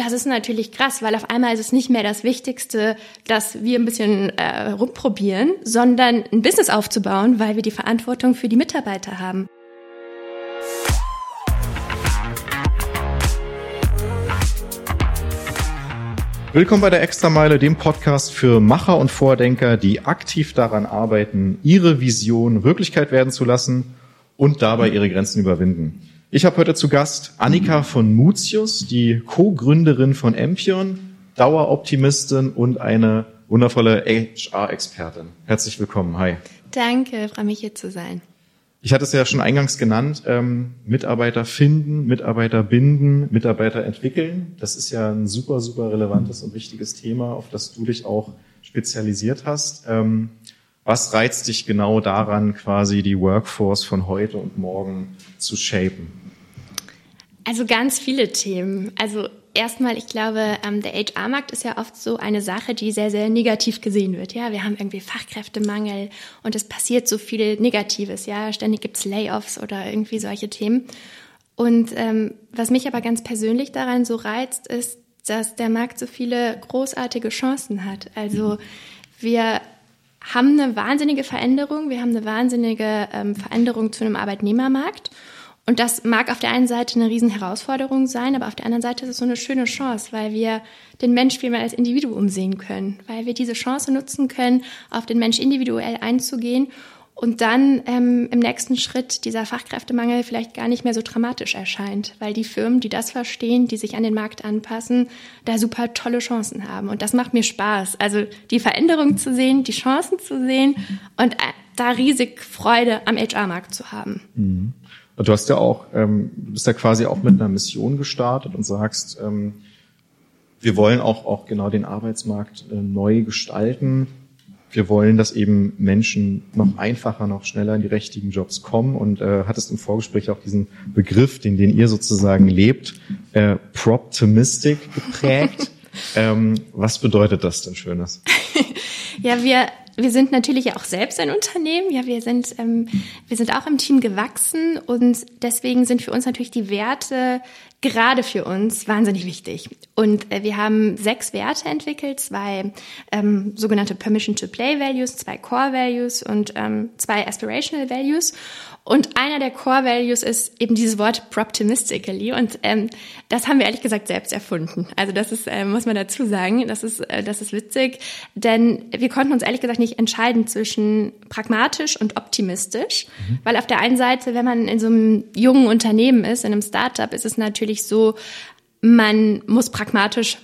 das ist natürlich krass, weil auf einmal ist es nicht mehr das Wichtigste, dass wir ein bisschen äh, rumprobieren, sondern ein Business aufzubauen, weil wir die Verantwortung für die Mitarbeiter haben. Willkommen bei der Extrameile, dem Podcast für Macher und Vordenker, die aktiv daran arbeiten, ihre Vision Wirklichkeit werden zu lassen und dabei ihre Grenzen überwinden. Ich habe heute zu Gast Annika von Mutius, die Co-Gründerin von Empion, Daueroptimistin und eine wundervolle HR-Expertin. Herzlich willkommen. Hi. Danke, freue mich hier zu sein. Ich hatte es ja schon eingangs genannt, ähm, Mitarbeiter finden, Mitarbeiter binden, Mitarbeiter entwickeln. Das ist ja ein super, super relevantes und wichtiges Thema, auf das du dich auch spezialisiert hast. Ähm, was reizt dich genau daran, quasi die Workforce von heute und morgen zu shapen? Also ganz viele Themen. Also erstmal, ich glaube, ähm, der HR-Markt ist ja oft so eine Sache, die sehr, sehr negativ gesehen wird. Ja, wir haben irgendwie Fachkräftemangel und es passiert so viel Negatives. Ja, ständig gibt's Layoffs oder irgendwie solche Themen. Und ähm, was mich aber ganz persönlich daran so reizt, ist, dass der Markt so viele großartige Chancen hat. Also wir haben eine wahnsinnige Veränderung, wir haben eine wahnsinnige ähm, Veränderung zu einem Arbeitnehmermarkt. Und das mag auf der einen Seite eine Riesenherausforderung sein, aber auf der anderen Seite ist es so eine schöne Chance, weil wir den Mensch viel mehr als Individuum sehen können, weil wir diese Chance nutzen können, auf den Mensch individuell einzugehen und dann ähm, im nächsten Schritt dieser Fachkräftemangel vielleicht gar nicht mehr so dramatisch erscheint, weil die Firmen, die das verstehen, die sich an den Markt anpassen, da super tolle Chancen haben. Und das macht mir Spaß. Also die Veränderung zu sehen, die Chancen zu sehen und äh, da riesig Freude am HR-Markt zu haben. Mhm. Du hast ja auch, ähm, bist ja quasi auch mit einer Mission gestartet und sagst, ähm, wir wollen auch, auch genau den Arbeitsmarkt äh, neu gestalten. Wir wollen, dass eben Menschen noch einfacher, noch schneller in die richtigen Jobs kommen und äh, hattest im Vorgespräch auch diesen Begriff, den, den ihr sozusagen lebt, äh, Proptimistic geprägt. ähm, was bedeutet das denn Schönes? ja, wir wir sind natürlich auch selbst ein Unternehmen. Ja, wir sind, ähm, wir sind auch im Team gewachsen und deswegen sind für uns natürlich die Werte gerade für uns wahnsinnig wichtig. Und äh, wir haben sechs Werte entwickelt, zwei ähm, sogenannte Permission to Play Values, zwei Core Values und ähm, zwei Aspirational Values. Und einer der Core Values ist eben dieses Wort proptimistically. Und ähm, das haben wir ehrlich gesagt selbst erfunden. Also das ist, äh, muss man dazu sagen, das ist, äh, das ist witzig. Denn wir konnten uns ehrlich gesagt nicht entscheiden zwischen pragmatisch und optimistisch. Mhm. Weil auf der einen Seite, wenn man in so einem jungen Unternehmen ist, in einem Startup, ist es natürlich so, man muss pragmatisch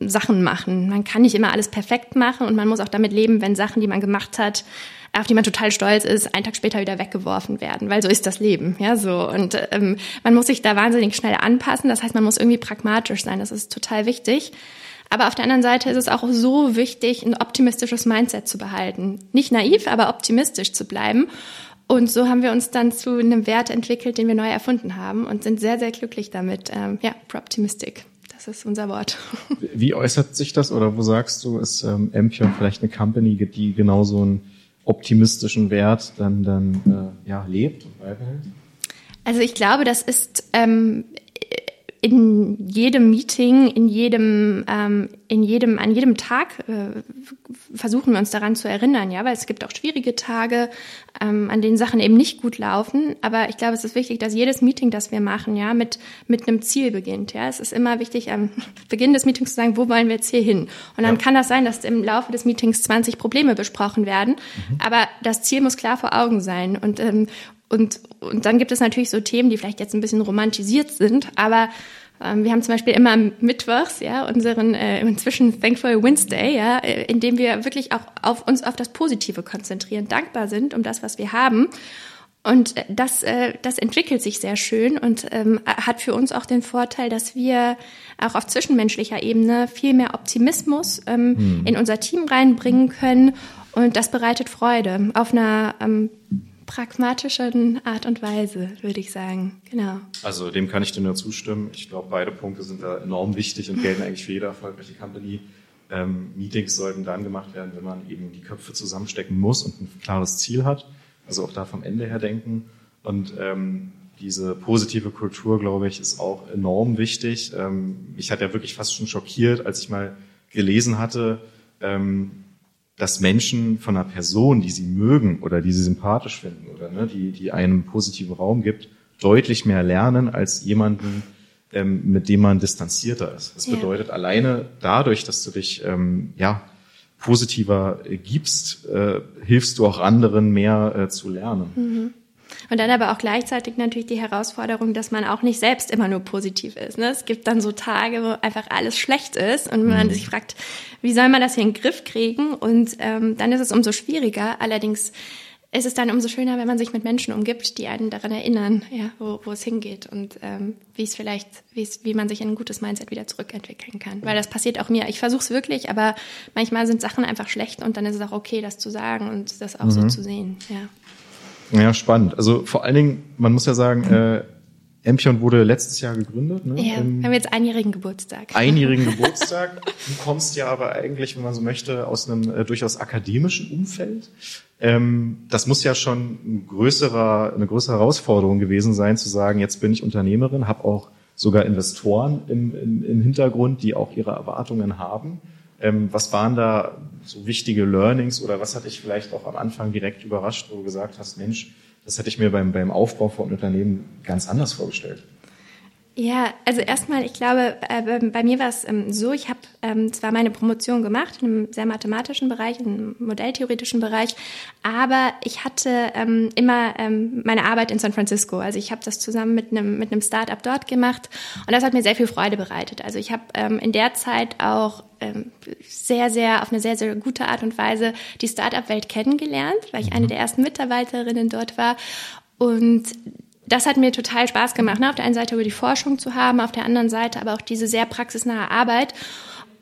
Sachen machen. Man kann nicht immer alles perfekt machen und man muss auch damit leben, wenn Sachen, die man gemacht hat, auf die man total stolz ist, einen Tag später wieder weggeworfen werden, weil so ist das Leben, ja so. Und ähm, man muss sich da wahnsinnig schnell anpassen. Das heißt, man muss irgendwie pragmatisch sein. Das ist total wichtig. Aber auf der anderen Seite ist es auch so wichtig, ein optimistisches Mindset zu behalten. Nicht naiv, aber optimistisch zu bleiben. Und so haben wir uns dann zu einem Wert entwickelt, den wir neu erfunden haben und sind sehr, sehr glücklich damit. Ähm, ja, Proptimistic. Das ist unser Wort. Wie äußert sich das oder wo sagst du, ist ähm, Ampion vielleicht eine Company, die genau so ein optimistischen Wert dann, dann äh, ja, lebt und beibehält? Also ich glaube, das ist ähm, in jedem Meeting, in jedem, ähm, in jedem, an jedem Tag äh, versuchen wir uns daran zu erinnern, ja, weil es gibt auch schwierige Tage, ähm, an denen Sachen eben nicht gut laufen. Aber ich glaube, es ist wichtig, dass jedes Meeting, das wir machen, ja, mit mit einem Ziel beginnt. Ja, es ist immer wichtig, am Beginn des Meetings zu sagen, wo wollen wir jetzt hier hin? Und dann ja. kann das sein, dass im Laufe des Meetings 20 Probleme besprochen werden, mhm. aber das Ziel muss klar vor Augen sein und ähm, und, und dann gibt es natürlich so Themen, die vielleicht jetzt ein bisschen romantisiert sind, aber ähm, wir haben zum Beispiel immer mittwochs, ja, unseren äh, inzwischen Thankful Wednesday, ja, äh, in dem wir wirklich auch auf uns auf das Positive konzentrieren, dankbar sind um das, was wir haben. Und äh, das, äh, das entwickelt sich sehr schön und ähm, hat für uns auch den Vorteil, dass wir auch auf zwischenmenschlicher Ebene viel mehr Optimismus ähm, hm. in unser Team reinbringen können. Und das bereitet Freude auf einer ähm, pragmatischen Art und Weise, würde ich sagen. Genau. Also dem kann ich dir nur zustimmen. Ich glaube, beide Punkte sind da enorm wichtig und gelten eigentlich für jede erfolgreiche Company. Ähm, Meetings sollten dann gemacht werden, wenn man eben die Köpfe zusammenstecken muss und ein klares Ziel hat. Also auch da vom Ende her denken. Und ähm, diese positive Kultur, glaube ich, ist auch enorm wichtig. Ähm, mich hat ja wirklich fast schon schockiert, als ich mal gelesen hatte, ähm, dass Menschen von einer Person, die sie mögen oder die sie sympathisch finden oder ne, die, die einem positiven Raum gibt, deutlich mehr lernen als jemanden, ähm, mit dem man distanzierter ist. Das ja. bedeutet alleine dadurch, dass du dich ähm, ja positiver gibst, äh, hilfst du auch anderen mehr äh, zu lernen. Mhm. Und dann aber auch gleichzeitig natürlich die Herausforderung, dass man auch nicht selbst immer nur positiv ist. Ne? Es gibt dann so Tage, wo einfach alles schlecht ist und man mhm. sich fragt, wie soll man das hier in den Griff kriegen? Und ähm, dann ist es umso schwieriger. Allerdings ist es dann umso schöner, wenn man sich mit Menschen umgibt, die einen daran erinnern, ja, wo, wo es hingeht und ähm, wie es vielleicht, wie es, wie man sich in ein gutes Mindset wieder zurückentwickeln kann. Weil das passiert auch mir. Ich versuche es wirklich, aber manchmal sind Sachen einfach schlecht und dann ist es auch okay, das zu sagen und das auch mhm. so zu sehen. Ja. Ja, spannend. Also vor allen Dingen, man muss ja sagen, äh, Empion wurde letztes Jahr gegründet. Ne? Ja, wir haben jetzt einjährigen Geburtstag. Einjährigen Geburtstag. Du kommst ja aber eigentlich, wenn man so möchte, aus einem äh, durchaus akademischen Umfeld. Ähm, das muss ja schon ein größerer, eine größere Herausforderung gewesen sein, zu sagen, jetzt bin ich Unternehmerin, habe auch sogar Investoren im, im, im Hintergrund, die auch ihre Erwartungen haben. Ähm, was waren da so wichtige Learnings oder was hat dich vielleicht auch am Anfang direkt überrascht, wo du gesagt hast, Mensch, das hätte ich mir beim, beim Aufbau von Unternehmen ganz anders vorgestellt? Ja, also erstmal, ich glaube, äh, bei mir war es ähm, so, ich habe ähm, zwar meine Promotion gemacht in einem sehr mathematischen Bereich, in einem modelltheoretischen Bereich, aber ich hatte ähm, immer meine Arbeit in San Francisco. Also ich habe das zusammen mit einem mit einem Startup dort gemacht und das hat mir sehr viel Freude bereitet. Also ich habe in der Zeit auch sehr, sehr auf eine sehr, sehr gute Art und Weise die Startup-Welt kennengelernt, weil ich eine mhm. der ersten Mitarbeiterinnen dort war. Und das hat mir total Spaß gemacht, ne? auf der einen Seite über die Forschung zu haben, auf der anderen Seite aber auch diese sehr praxisnahe Arbeit.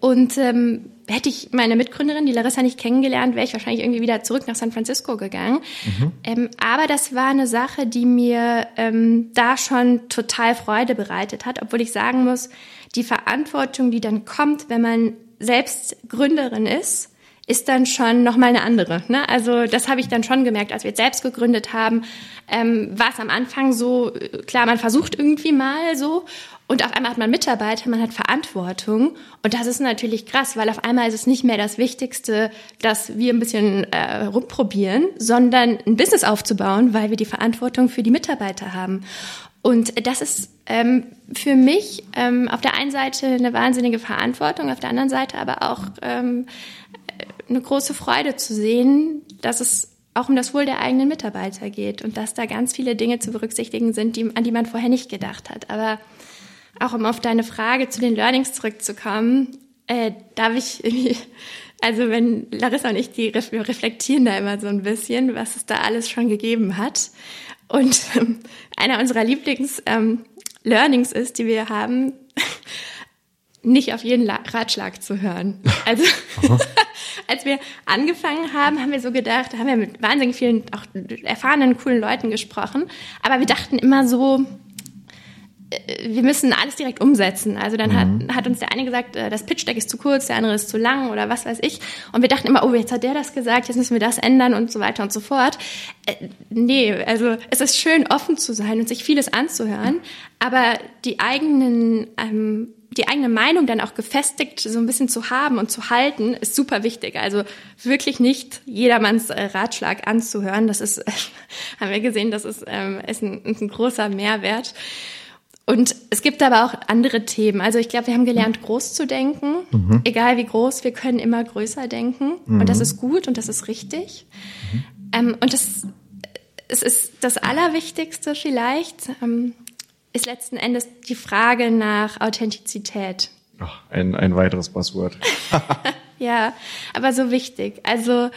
Und ähm, hätte ich meine Mitgründerin, die Larissa, nicht kennengelernt, wäre ich wahrscheinlich irgendwie wieder zurück nach San Francisco gegangen. Mhm. Ähm, aber das war eine Sache, die mir ähm, da schon total Freude bereitet hat, obwohl ich sagen muss, die Verantwortung, die dann kommt, wenn man selbst Gründerin ist, ist dann schon nochmal eine andere. Ne? Also das habe ich dann schon gemerkt, als wir jetzt selbst gegründet haben, ähm, war es am Anfang so, klar, man versucht irgendwie mal so und auf einmal hat man Mitarbeiter, man hat Verantwortung und das ist natürlich krass, weil auf einmal ist es nicht mehr das Wichtigste, dass wir ein bisschen äh, rumprobieren, sondern ein Business aufzubauen, weil wir die Verantwortung für die Mitarbeiter haben. Und das ist ähm, für mich ähm, auf der einen Seite eine wahnsinnige Verantwortung, auf der anderen Seite aber auch ähm, eine große Freude zu sehen, dass es auch um das Wohl der eigenen Mitarbeiter geht und dass da ganz viele Dinge zu berücksichtigen sind, die, an die man vorher nicht gedacht hat. Aber auch um auf deine Frage zu den Learnings zurückzukommen, äh, darf ich irgendwie, also wenn Larissa und ich, die reflektieren da immer so ein bisschen, was es da alles schon gegeben hat. Und ähm, einer unserer Lieblings-Learnings ähm, ist, die wir haben, nicht auf jeden Ratschlag zu hören. Also als wir angefangen haben, haben wir so gedacht, haben wir mit wahnsinnig vielen auch erfahrenen, coolen Leuten gesprochen, aber wir dachten immer so, äh, wir müssen alles direkt umsetzen. Also dann mhm. hat, hat uns der eine gesagt, äh, das Pitch Deck ist zu kurz, der andere ist zu lang oder was weiß ich. Und wir dachten immer, oh, jetzt hat der das gesagt, jetzt müssen wir das ändern und so weiter und so fort. Äh, nee, also es ist schön, offen zu sein und sich vieles anzuhören, aber die eigenen ähm, die eigene Meinung dann auch gefestigt so ein bisschen zu haben und zu halten, ist super wichtig. Also wirklich nicht jedermanns äh, Ratschlag anzuhören. Das ist, haben wir gesehen, das ist, ähm, ist, ein, ist ein großer Mehrwert. Und es gibt aber auch andere Themen. Also ich glaube, wir haben gelernt, groß zu denken. Mhm. Egal wie groß, wir können immer größer denken. Mhm. Und das ist gut und das ist richtig. Mhm. Ähm, und das es ist das Allerwichtigste vielleicht. Ähm, ist letzten Endes die Frage nach Authentizität. Ach, ein, ein weiteres Passwort. ja, aber so wichtig. Also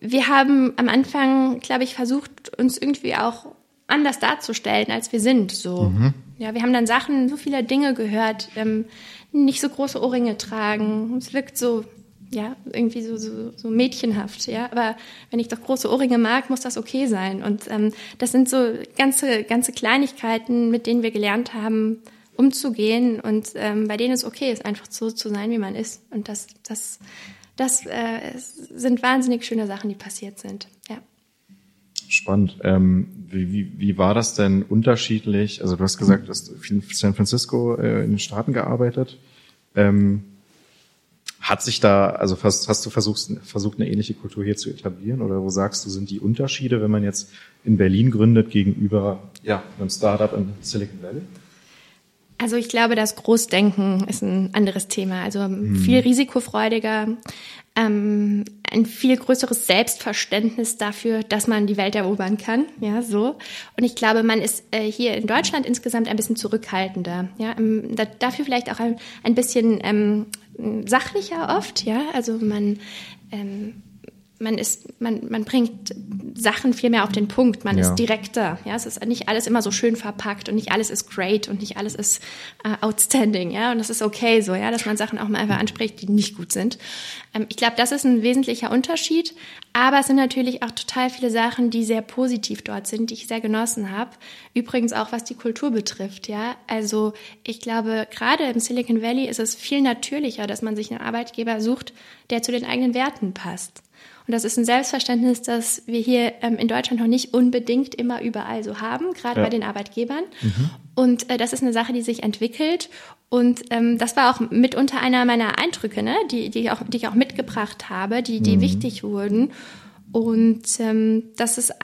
wir haben am Anfang, glaube ich, versucht, uns irgendwie auch anders darzustellen, als wir sind. So, mhm. ja, wir haben dann Sachen, so viele Dinge gehört, ähm, nicht so große Ohrringe tragen. Es wirkt so ja, irgendwie so, so, so mädchenhaft, ja. Aber wenn ich doch große Ohrringe mag, muss das okay sein. Und ähm, das sind so ganze, ganze Kleinigkeiten, mit denen wir gelernt haben, umzugehen und ähm, bei denen es okay ist, einfach so zu sein, wie man ist. Und das, das, das äh, sind wahnsinnig schöne Sachen, die passiert sind. Ja. Spannend. Ähm, wie, wie, wie war das denn unterschiedlich? Also du hast gesagt, du hast in San Francisco äh, in den Staaten gearbeitet. Ähm, hat sich da, also hast, hast du versucht, versucht, eine ähnliche Kultur hier zu etablieren? Oder wo sagst du, sind die Unterschiede, wenn man jetzt in Berlin gründet gegenüber ja, einem Startup in Silicon Valley? Also ich glaube, das Großdenken ist ein anderes Thema. Also hm. viel risikofreudiger, ähm, ein viel größeres Selbstverständnis dafür, dass man die Welt erobern kann. Ja, so. Und ich glaube, man ist äh, hier in Deutschland insgesamt ein bisschen zurückhaltender. Ja, ähm, da, dafür vielleicht auch ein, ein bisschen ähm, sachlicher oft. Ja, also man ähm, man ist, man, man bringt Sachen viel mehr auf den Punkt, man ja. ist direkter. Ja, es ist nicht alles immer so schön verpackt und nicht alles ist great und nicht alles ist äh, outstanding. Ja, und das ist okay so, ja, dass man Sachen auch mal einfach anspricht, die nicht gut sind. Ähm, ich glaube, das ist ein wesentlicher Unterschied. Aber es sind natürlich auch total viele Sachen, die sehr positiv dort sind, die ich sehr genossen habe. Übrigens auch was die Kultur betrifft. Ja, also ich glaube, gerade im Silicon Valley ist es viel natürlicher, dass man sich einen Arbeitgeber sucht, der zu den eigenen Werten passt. Und das ist ein Selbstverständnis, das wir hier ähm, in Deutschland noch nicht unbedingt immer überall so haben, gerade ja. bei den Arbeitgebern. Mhm. Und äh, das ist eine Sache, die sich entwickelt. Und ähm, das war auch mitunter einer meiner Eindrücke, ne? die, die, ich auch, die ich auch mitgebracht habe, die, die mhm. wichtig wurden. Und ähm, das ist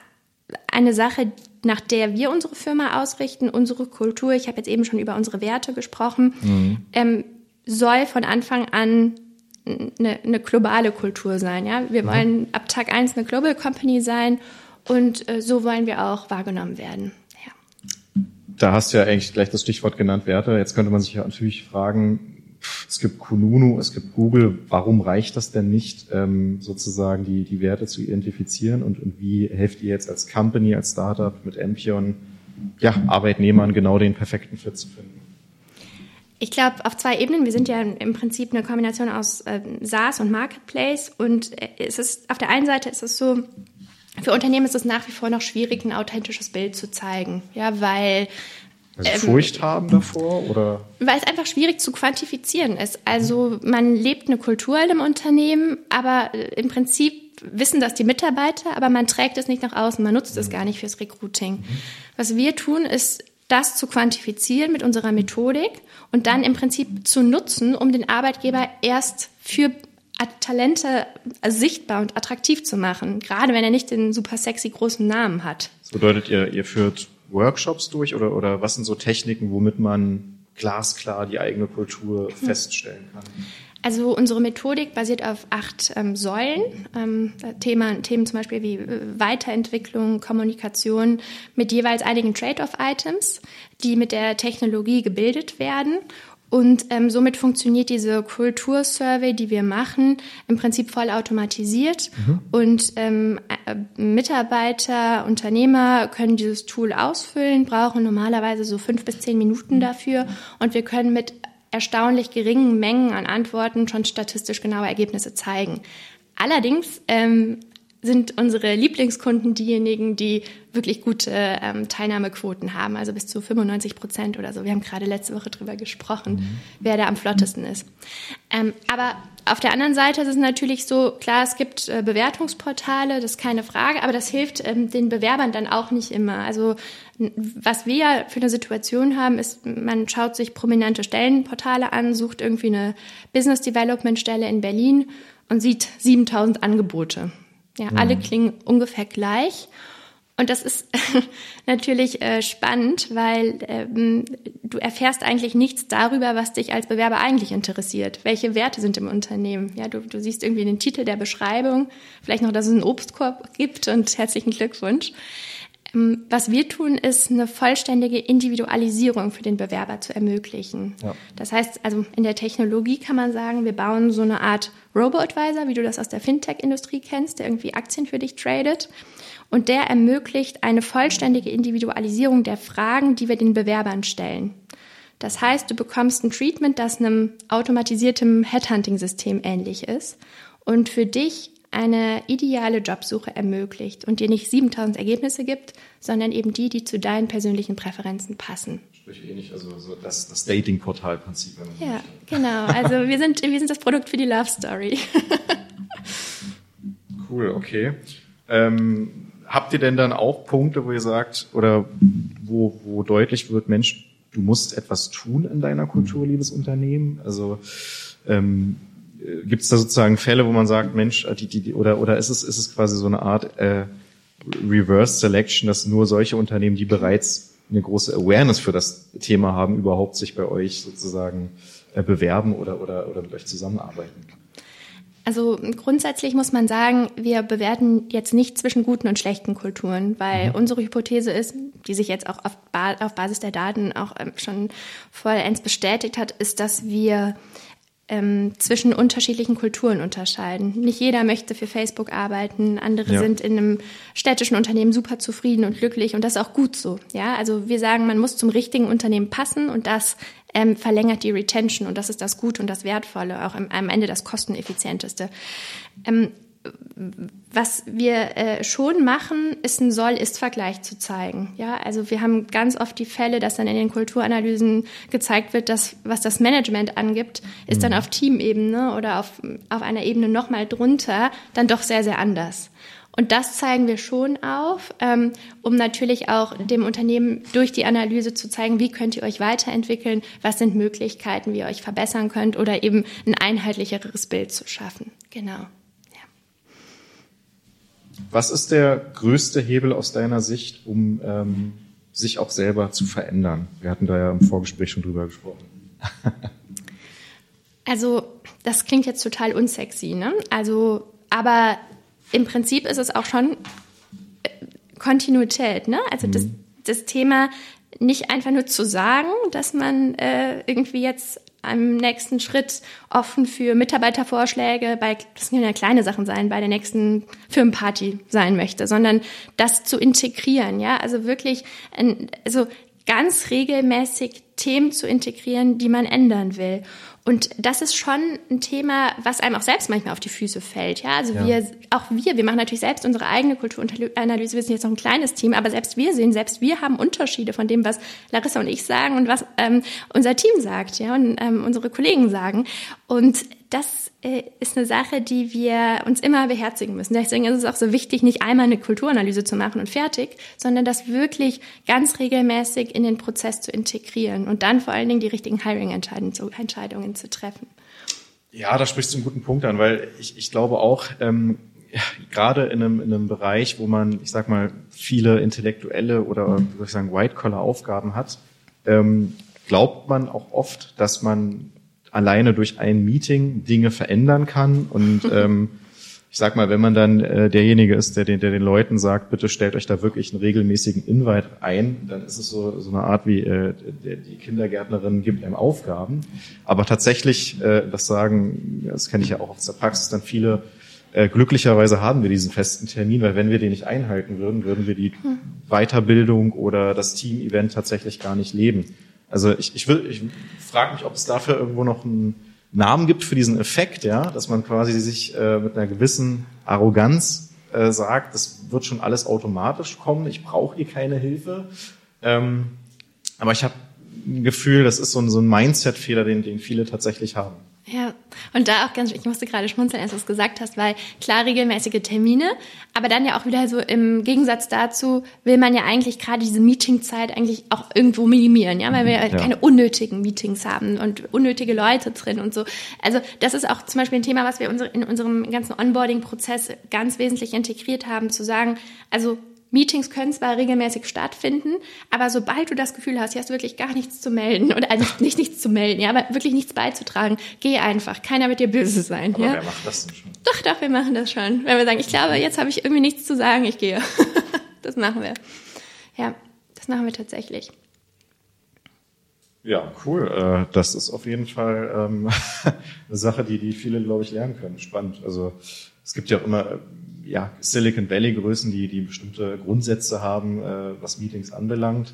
eine Sache, nach der wir unsere Firma ausrichten, unsere Kultur. Ich habe jetzt eben schon über unsere Werte gesprochen. Mhm. Ähm, soll von Anfang an eine, eine globale Kultur sein. Ja? Wir wollen ab Tag eins eine Global Company sein und äh, so wollen wir auch wahrgenommen werden. Ja. Da hast du ja eigentlich gleich das Stichwort genannt, Werte. Jetzt könnte man sich ja natürlich fragen, es gibt Kununu, es gibt Google, warum reicht das denn nicht, ähm, sozusagen die, die Werte zu identifizieren und, und wie helft ihr jetzt als Company, als Startup mit Ampion, ja, Arbeitnehmern genau den perfekten Fit zu finden? Ich glaube, auf zwei Ebenen. Wir sind ja im Prinzip eine Kombination aus äh, SaaS und Marketplace. Und äh, es ist, auf der einen Seite ist es so, für Unternehmen ist es nach wie vor noch schwierig, ein authentisches Bild zu zeigen. Ja, weil also ähm, Furcht haben davor oder? Weil es einfach schwierig zu quantifizieren ist. Also man lebt eine Kultur einem Unternehmen, aber äh, im Prinzip wissen das die Mitarbeiter, aber man trägt es nicht nach außen, man nutzt es mhm. gar nicht fürs Recruiting. Was wir tun, ist das zu quantifizieren mit unserer Methodik und dann im Prinzip zu nutzen, um den Arbeitgeber erst für Talente sichtbar und attraktiv zu machen, gerade wenn er nicht den super sexy großen Namen hat. Das bedeutet, ihr, ihr führt Workshops durch oder, oder was sind so Techniken, womit man glasklar die eigene Kultur feststellen kann? Also unsere Methodik basiert auf acht ähm, Säulen. Ähm, Thema, Themen zum Beispiel wie äh, Weiterentwicklung, Kommunikation mit jeweils einigen Trade-off-Items, die mit der Technologie gebildet werden. Und ähm, somit funktioniert diese Kultursurvey, die wir machen, im Prinzip voll automatisiert. Mhm. Und ähm, äh, Mitarbeiter, Unternehmer können dieses Tool ausfüllen, brauchen normalerweise so fünf bis zehn Minuten dafür. Und wir können mit erstaunlich geringen Mengen an Antworten schon statistisch genaue Ergebnisse zeigen. Allerdings ähm, sind unsere Lieblingskunden diejenigen, die wirklich gute ähm, Teilnahmequoten haben, also bis zu 95 Prozent oder so. Wir haben gerade letzte Woche drüber gesprochen, mhm. wer da am flottesten ist. Ähm, aber auf der anderen Seite ist es natürlich so, klar, es gibt äh, Bewertungsportale, das ist keine Frage, aber das hilft ähm, den Bewerbern dann auch nicht immer. Also was wir ja für eine Situation haben, ist, man schaut sich prominente Stellenportale an, sucht irgendwie eine Business Development Stelle in Berlin und sieht 7000 Angebote. Ja, mhm. alle klingen ungefähr gleich. Und das ist natürlich äh, spannend, weil ähm, du erfährst eigentlich nichts darüber, was dich als Bewerber eigentlich interessiert. Welche Werte sind im Unternehmen? Ja, du, du siehst irgendwie den Titel der Beschreibung, vielleicht noch, dass es einen Obstkorb gibt und herzlichen Glückwunsch. Ähm, was wir tun, ist eine vollständige Individualisierung für den Bewerber zu ermöglichen. Ja. Das heißt, also in der Technologie kann man sagen, wir bauen so eine Art Robo-Advisor, wie du das aus der Fintech-Industrie kennst, der irgendwie Aktien für dich tradet. Und der ermöglicht eine vollständige Individualisierung der Fragen, die wir den Bewerbern stellen. Das heißt, du bekommst ein Treatment, das einem automatisierten Headhunting-System ähnlich ist und für dich eine ideale Jobsuche ermöglicht und dir nicht 7000 Ergebnisse gibt, sondern eben die, die zu deinen persönlichen Präferenzen passen. Sprich ähnlich, also so das, das Dating-Portal-Prinzip. Ja, genau. Also wir sind, wir sind das Produkt für die Love Story. cool, okay. Ähm, habt ihr denn dann auch Punkte, wo ihr sagt, oder wo, wo deutlich wird, Mensch, du musst etwas tun in deiner Kultur, liebes Unternehmen? Also ähm, gibt es da sozusagen Fälle, wo man sagt, Mensch, die, die, oder, oder ist es, ist es quasi so eine Art äh, Reverse Selection, dass nur solche Unternehmen, die bereits eine große Awareness für das Thema haben, überhaupt sich bei euch sozusagen äh, bewerben oder, oder, oder mit euch zusammenarbeiten? Also grundsätzlich muss man sagen, wir bewerten jetzt nicht zwischen guten und schlechten Kulturen, weil mhm. unsere Hypothese ist, die sich jetzt auch auf, ba auf Basis der Daten auch ähm, schon vollends bestätigt hat, ist, dass wir ähm, zwischen unterschiedlichen Kulturen unterscheiden. Nicht jeder möchte für Facebook arbeiten, andere ja. sind in einem städtischen Unternehmen super zufrieden und glücklich und das ist auch gut so. Ja, also wir sagen, man muss zum richtigen Unternehmen passen und das ähm, verlängert die Retention und das ist das Gute und das Wertvolle, auch am, am Ende das kosteneffizienteste. Ähm, was wir äh, schon machen, ist ein Soll-Ist-Vergleich zu zeigen. Ja, also wir haben ganz oft die Fälle, dass dann in den Kulturanalysen gezeigt wird, dass was das Management angibt, ist dann mhm. auf Teamebene oder auf, auf einer Ebene nochmal drunter dann doch sehr, sehr anders. Und das zeigen wir schon auf, ähm, um natürlich auch dem Unternehmen durch die Analyse zu zeigen, wie könnt ihr euch weiterentwickeln, was sind Möglichkeiten, wie ihr euch verbessern könnt oder eben ein einheitlicheres Bild zu schaffen. Genau. Was ist der größte Hebel aus deiner Sicht, um ähm, sich auch selber zu verändern? Wir hatten da ja im Vorgespräch schon drüber gesprochen. also, das klingt jetzt total unsexy, ne? Also, aber im Prinzip ist es auch schon äh, Kontinuität, ne? Also mhm. das, das Thema nicht einfach nur zu sagen, dass man äh, irgendwie jetzt am nächsten Schritt offen für Mitarbeitervorschläge bei, das können ja kleine Sachen sein, bei der nächsten Firmenparty sein möchte, sondern das zu integrieren, ja, also wirklich, also ganz regelmäßig Themen zu integrieren, die man ändern will. Und das ist schon ein Thema, was einem auch selbst manchmal auf die Füße fällt. Ja, also ja. wir, auch wir, wir machen natürlich selbst unsere eigene Kulturanalyse. Wir sind jetzt noch ein kleines Team, aber selbst wir sehen, selbst wir haben Unterschiede von dem, was Larissa und ich sagen und was ähm, unser Team sagt, ja, und ähm, unsere Kollegen sagen. Und das äh, ist eine Sache, die wir uns immer beherzigen müssen. Deswegen ist es auch so wichtig, nicht einmal eine Kulturanalyse zu machen und fertig, sondern das wirklich ganz regelmäßig in den Prozess zu integrieren und dann vor allen Dingen die richtigen Hiring-Entscheidungen zu treffen. Ja, da sprichst du einen guten Punkt an, weil ich, ich glaube auch, ähm, ja, gerade in einem, in einem Bereich, wo man, ich sag mal, viele intellektuelle oder, wie soll ich sagen, White-Collar-Aufgaben hat, ähm, glaubt man auch oft, dass man alleine durch ein Meeting Dinge verändern kann. Und ähm, ich sag mal, wenn man dann äh, derjenige ist, der den, der den Leuten sagt, bitte stellt euch da wirklich einen regelmäßigen Invite ein, dann ist es so, so eine Art wie äh, die Kindergärtnerin gibt einem Aufgaben. Aber tatsächlich, äh, das sagen, das kenne ich ja auch aus der Praxis, dann viele äh, glücklicherweise haben wir diesen festen Termin, weil wenn wir den nicht einhalten würden, würden wir die Weiterbildung oder das Team-Event tatsächlich gar nicht leben. Also ich, ich, will, ich frage mich, ob es dafür irgendwo noch einen Namen gibt für diesen Effekt, ja, dass man quasi sich äh, mit einer gewissen Arroganz äh, sagt, das wird schon alles automatisch kommen, ich brauche hier keine Hilfe. Ähm, aber ich habe ein Gefühl, das ist so ein, so ein Mindset-Fehler, den, den viele tatsächlich haben. Ja, und da auch ganz, ich musste gerade schmunzeln, als du es gesagt hast, weil klar regelmäßige Termine, aber dann ja auch wieder so im Gegensatz dazu will man ja eigentlich gerade diese Meetingzeit eigentlich auch irgendwo minimieren, ja, weil wir ja. keine unnötigen Meetings haben und unnötige Leute drin und so. Also das ist auch zum Beispiel ein Thema, was wir in unserem ganzen Onboarding-Prozess ganz wesentlich integriert haben, zu sagen, also Meetings können zwar regelmäßig stattfinden, aber sobald du das Gefühl hast, hier hast du wirklich gar nichts zu melden oder also nicht, nicht nichts zu melden, ja, aber wirklich nichts beizutragen, geh einfach. Keiner wird dir böse sein. Aber ja? wer macht das denn schon? Doch, doch, wir machen das schon. Wenn wir sagen, ich glaube, jetzt habe ich irgendwie nichts zu sagen, ich gehe. das machen wir. Ja, das machen wir tatsächlich. Ja, cool. Äh, das ist auf jeden Fall ähm, eine Sache, die, die viele, glaube ich, lernen können. Spannend. Also es gibt ja auch immer ja, Silicon Valley Größen, die, die bestimmte Grundsätze haben, äh, was Meetings anbelangt.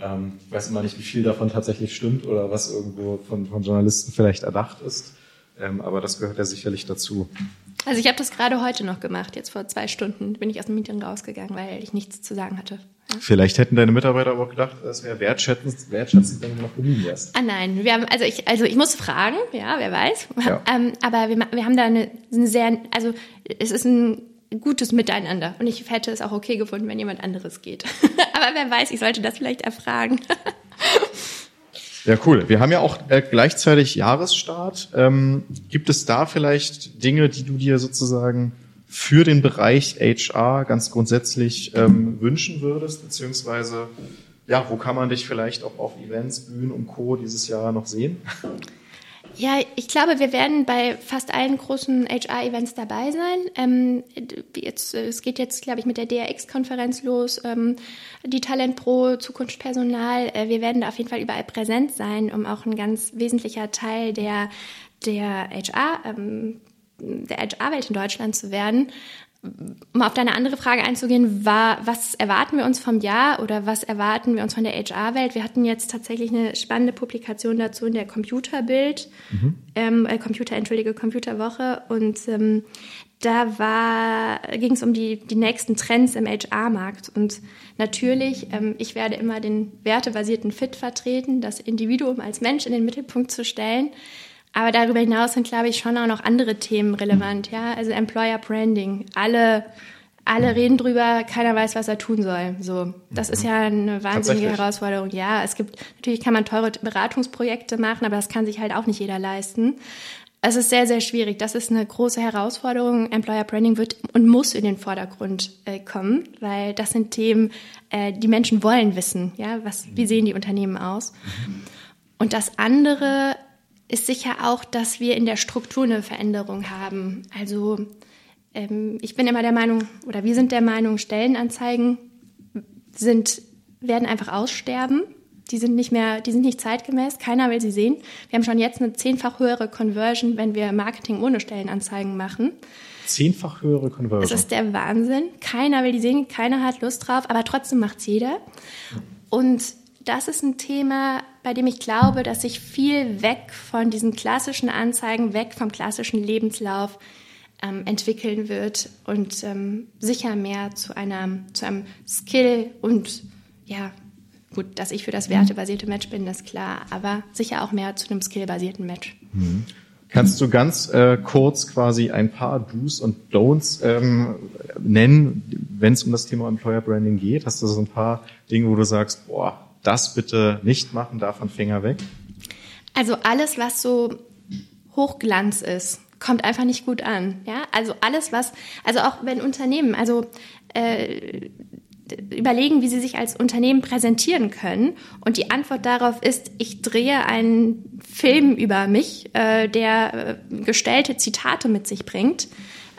Ähm, ich weiß immer nicht, wie viel davon tatsächlich stimmt oder was irgendwo von, von Journalisten vielleicht erdacht ist. Ähm, aber das gehört ja sicherlich dazu. Also ich habe das gerade heute noch gemacht. Jetzt vor zwei Stunden bin ich aus dem Meeting rausgegangen, weil ich nichts zu sagen hatte. Ja. Vielleicht hätten deine Mitarbeiter aber auch gedacht, es wäre wertschätzend, wertschätzend, wenn du noch geblieben wärst. Ah nein, wir haben, also ich, also ich muss fragen, ja, wer weiß. Ja. Ähm, aber wir, wir haben da eine, eine sehr, also es ist ein gutes Miteinander. Und ich hätte es auch okay gefunden, wenn jemand anderes geht. Aber wer weiß, ich sollte das vielleicht erfragen. Ja, cool. Wir haben ja auch äh, gleichzeitig Jahresstart. Ähm, gibt es da vielleicht Dinge, die du dir sozusagen für den Bereich HR ganz grundsätzlich ähm, wünschen würdest, beziehungsweise ja, wo kann man dich vielleicht auch auf Events, Bühnen und Co. dieses Jahr noch sehen? Ja, ich glaube, wir werden bei fast allen großen HR-Events dabei sein. Ähm, jetzt, es geht jetzt, glaube ich, mit der DRX-Konferenz los, ähm, die Talent Pro, Zukunftspersonal. Äh, wir werden da auf jeden Fall überall präsent sein, um auch ein ganz wesentlicher Teil der, der HR, ähm, der HR-Welt in Deutschland zu werden um auf deine andere Frage einzugehen, war, was erwarten wir uns vom Jahr oder was erwarten wir uns von der HR-Welt? Wir hatten jetzt tatsächlich eine spannende Publikation dazu in der Computerbild, mhm. ähm, äh, Computer, entschuldige, Computerwoche und ähm, da war, ging es um die, die nächsten Trends im HR-Markt. Und natürlich, ähm, ich werde immer den wertebasierten Fit vertreten, das Individuum als Mensch in den Mittelpunkt zu stellen. Aber darüber hinaus sind, glaube ich, schon auch noch andere Themen relevant. Ja, also Employer Branding. Alle, alle reden drüber, keiner weiß, was er tun soll. So, das ist ja eine wahnsinnige Herausforderung. Ja, es gibt natürlich kann man teure Beratungsprojekte machen, aber das kann sich halt auch nicht jeder leisten. Es ist sehr, sehr schwierig. Das ist eine große Herausforderung. Employer Branding wird und muss in den Vordergrund äh, kommen, weil das sind Themen, äh, die Menschen wollen wissen. Ja, was, wie sehen die Unternehmen aus? Und das andere ist sicher auch, dass wir in der Struktur eine Veränderung haben. Also ähm, ich bin immer der Meinung, oder wir sind der Meinung, Stellenanzeigen sind, werden einfach aussterben. Die sind nicht mehr, die sind nicht zeitgemäß. Keiner will sie sehen. Wir haben schon jetzt eine zehnfach höhere Conversion, wenn wir Marketing ohne Stellenanzeigen machen. Zehnfach höhere Conversion. Das ist der Wahnsinn. Keiner will die sehen, keiner hat Lust drauf, aber trotzdem macht's jeder. Und das ist ein Thema, bei dem ich glaube, dass sich viel weg von diesen klassischen Anzeigen, weg vom klassischen Lebenslauf ähm, entwickeln wird und ähm, sicher mehr zu, einer, zu einem Skill und ja, gut, dass ich für das wertebasierte Match bin, ist klar, aber sicher auch mehr zu einem skillbasierten Match. Mhm. Kannst du ganz äh, kurz quasi ein paar Do's und Don'ts ähm, nennen, wenn es um das Thema Employer Branding geht? Hast du so ein paar Dinge, wo du sagst, boah, das bitte nicht machen, davon Finger weg? Also alles, was so Hochglanz ist, kommt einfach nicht gut an. Ja, also alles, was, also auch wenn Unternehmen, also äh, überlegen, wie sie sich als Unternehmen präsentieren können. Und die Antwort darauf ist, ich drehe einen Film über mich, äh, der äh, gestellte Zitate mit sich bringt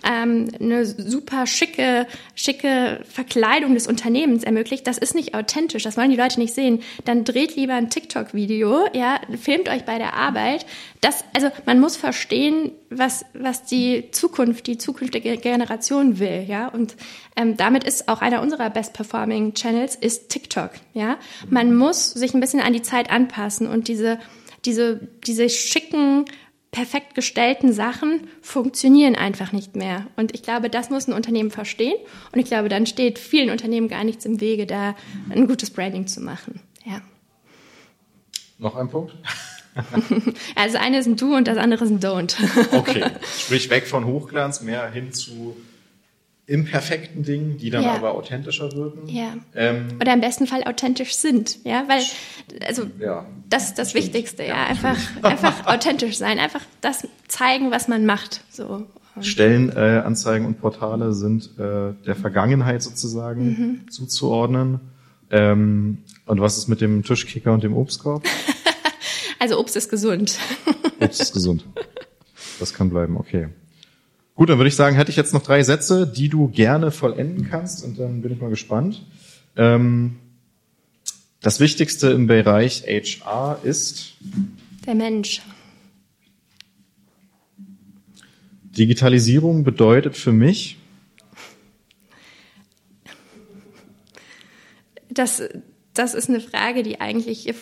ähm, eine super schicke, schicke Verkleidung des Unternehmens ermöglicht, das ist nicht authentisch, das wollen die Leute nicht sehen, dann dreht lieber ein TikTok-Video, ja, filmt euch bei der Arbeit. Das, also man muss verstehen, was, was die Zukunft, die zukünftige Generation will, ja. Und ähm, damit ist auch einer unserer best-performing Channels ist TikTok, ja. Man muss sich ein bisschen an die Zeit anpassen und diese diese, diese schicken perfekt gestellten Sachen funktionieren einfach nicht mehr. Und ich glaube, das muss ein Unternehmen verstehen. Und ich glaube, dann steht vielen Unternehmen gar nichts im Wege, da ein gutes Branding zu machen. Ja. Noch ein Punkt? also eine ist ein Do und das andere ist ein Don't. okay, sprich weg von Hochglanz, mehr hin zu imperfekten Dingen, die dann ja. aber authentischer wirken. Ja. Ähm, Oder im besten Fall authentisch sind, ja, weil also ja. das ist das Wichtigste, ja, ja einfach einfach authentisch sein, einfach das zeigen, was man macht, so. Stellenanzeigen äh, und Portale sind äh, der Vergangenheit sozusagen mhm. zuzuordnen. Ähm, und was ist mit dem Tischkicker und dem Obstkorb? also Obst ist gesund. Obst ist gesund. Das kann bleiben, okay. Gut, dann würde ich sagen, hätte ich jetzt noch drei Sätze, die du gerne vollenden kannst und dann bin ich mal gespannt. Ähm, das Wichtigste im Bereich HR ist der Mensch. Digitalisierung bedeutet für mich das, das ist eine Frage, die eigentlich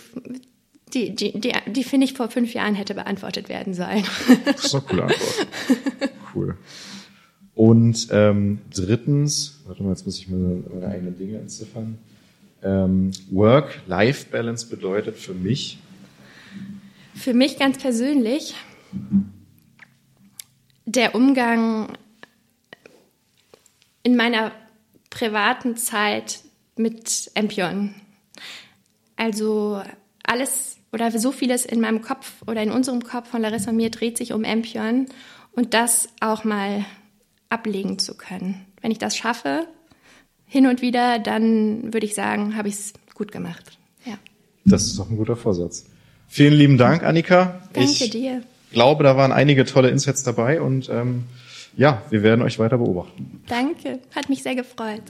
die, die, die, die finde ich vor fünf Jahren hätte beantwortet werden sollen. Das ist eine coole Antwort. Cool. Und ähm, drittens, warte mal, jetzt muss ich meine, meine eigenen Dinge entziffern. Ähm, Work-Life-Balance bedeutet für mich? Für mich ganz persönlich der Umgang in meiner privaten Zeit mit Empion. Also alles oder so vieles in meinem Kopf oder in unserem Kopf von Larissa und mir dreht sich um Empion und das auch mal ablegen zu können. Wenn ich das schaffe, hin und wieder, dann würde ich sagen, habe ich es gut gemacht. Ja. Das ist doch ein guter Vorsatz. Vielen lieben Dank, Annika. Danke ich dir. glaube, da waren einige tolle Insights dabei und ähm, ja, wir werden euch weiter beobachten. Danke, hat mich sehr gefreut.